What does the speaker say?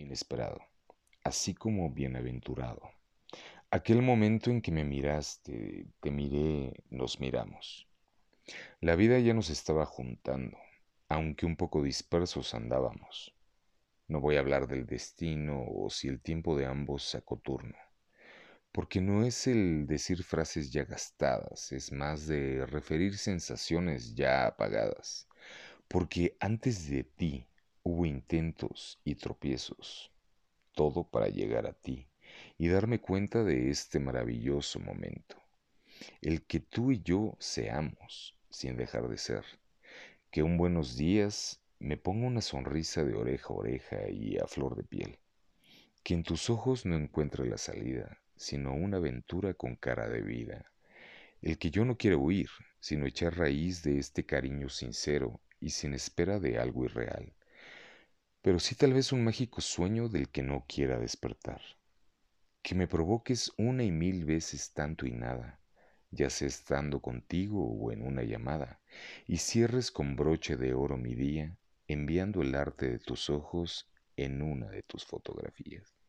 inesperado, así como bienaventurado. Aquel momento en que me miraste, te miré, nos miramos. La vida ya nos estaba juntando, aunque un poco dispersos andábamos. No voy a hablar del destino o si el tiempo de ambos sacó turno, porque no es el decir frases ya gastadas, es más de referir sensaciones ya apagadas, porque antes de ti hubo intentos y tropiezos, todo para llegar a ti y darme cuenta de este maravilloso momento, el que tú y yo seamos sin dejar de ser, que un buenos días me ponga una sonrisa de oreja a oreja y a flor de piel, que en tus ojos no encuentre la salida, sino una aventura con cara de vida, el que yo no quiero huir, sino echar raíz de este cariño sincero y sin espera de algo irreal, pero sí tal vez un mágico sueño del que no quiera despertar que me provoques una y mil veces tanto y nada, ya sea estando contigo o en una llamada, y cierres con broche de oro mi día, enviando el arte de tus ojos en una de tus fotografías.